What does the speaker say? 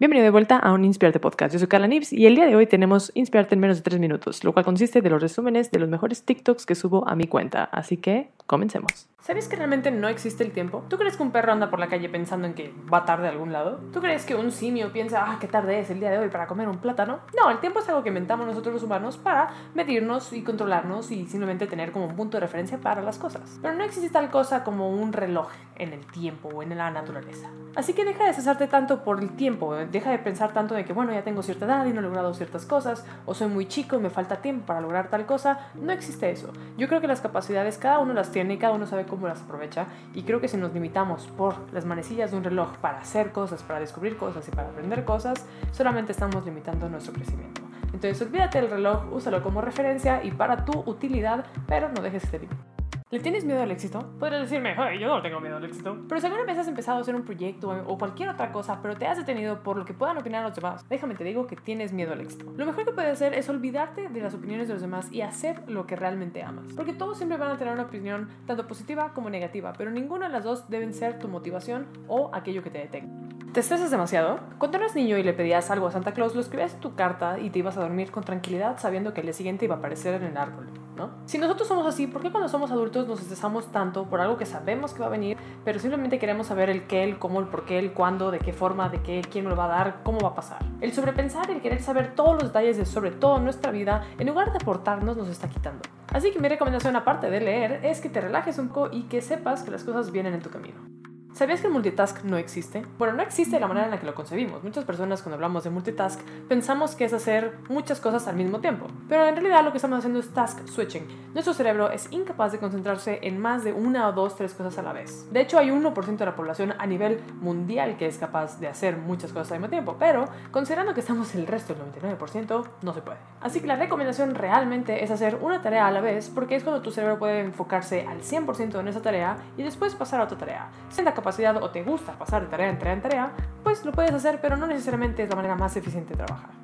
Bienvenido de vuelta a un Inspirarte Podcast. Yo soy Carla Nips y el día de hoy tenemos Inspirarte en menos de 3 minutos, lo cual consiste de los resúmenes de los mejores TikToks que subo a mi cuenta. Así que comencemos. ¿Sabes que realmente no existe el tiempo? ¿Tú crees que un perro anda por la calle pensando en que va tarde a algún lado? ¿Tú crees que un simio piensa, ah, qué tarde es el día de hoy para comer un plátano? No, el tiempo es algo que inventamos nosotros los humanos para medirnos y controlarnos y simplemente tener como un punto de referencia para las cosas. Pero no existe tal cosa como un reloj en el tiempo o en la naturaleza. Así que deja de cesarte tanto por el tiempo, deja de pensar tanto de que, bueno, ya tengo cierta edad y no he logrado ciertas cosas, o soy muy chico y me falta tiempo para lograr tal cosa. No existe eso. Yo creo que las capacidades cada uno las tiene cada uno sabe cómo las aprovecha. Y creo que si nos limitamos por las manecillas de un reloj para hacer cosas, para descubrir cosas y para aprender cosas, solamente estamos limitando nuestro crecimiento. Entonces olvídate del reloj, úsalo como referencia y para tu utilidad, pero no dejes este límite. ¿Le tienes miedo al éxito? Podrías decirme, yo no tengo miedo al éxito. Pero si alguna vez has empezado a hacer un proyecto o cualquier otra cosa, pero te has detenido por lo que puedan opinar los demás, déjame te digo que tienes miedo al éxito. Lo mejor que puedes hacer es olvidarte de las opiniones de los demás y hacer lo que realmente amas. Porque todos siempre van a tener una opinión tanto positiva como negativa, pero ninguna de las dos deben ser tu motivación o aquello que te detenga. ¿Te estresas demasiado? Cuando eras niño y le pedías algo a Santa Claus, lo escribías tu carta y te ibas a dormir con tranquilidad sabiendo que el día siguiente iba a aparecer en el árbol, ¿no? Si nosotros somos así, ¿por qué cuando somos adultos nos estresamos tanto por algo que sabemos que va a venir, pero simplemente queremos saber el qué, el cómo, el por qué, el cuándo, de qué forma, de qué, quién me lo va a dar, cómo va a pasar? El sobrepensar, el querer saber todos los detalles de sobre todo nuestra vida, en lugar de aportarnos, nos está quitando. Así que mi recomendación, aparte de leer, es que te relajes un poco y que sepas que las cosas vienen en tu camino. ¿Sabías que el multitask no existe? Bueno, no existe de la manera en la que lo concebimos. Muchas personas cuando hablamos de multitask pensamos que es hacer muchas cosas al mismo tiempo. Pero en realidad lo que estamos haciendo es task switching. Nuestro cerebro es incapaz de concentrarse en más de una o dos, tres cosas a la vez. De hecho, hay 1% de la población a nivel mundial que es capaz de hacer muchas cosas al mismo tiempo. Pero considerando que estamos el resto del 99%, no se puede. Así que la recomendación realmente es hacer una tarea a la vez porque es cuando tu cerebro puede enfocarse al 100% en esa tarea y después pasar a otra tarea capacidad o te gusta pasar de tarea en tarea en tarea, pues lo puedes hacer, pero no necesariamente es la manera más eficiente de trabajar.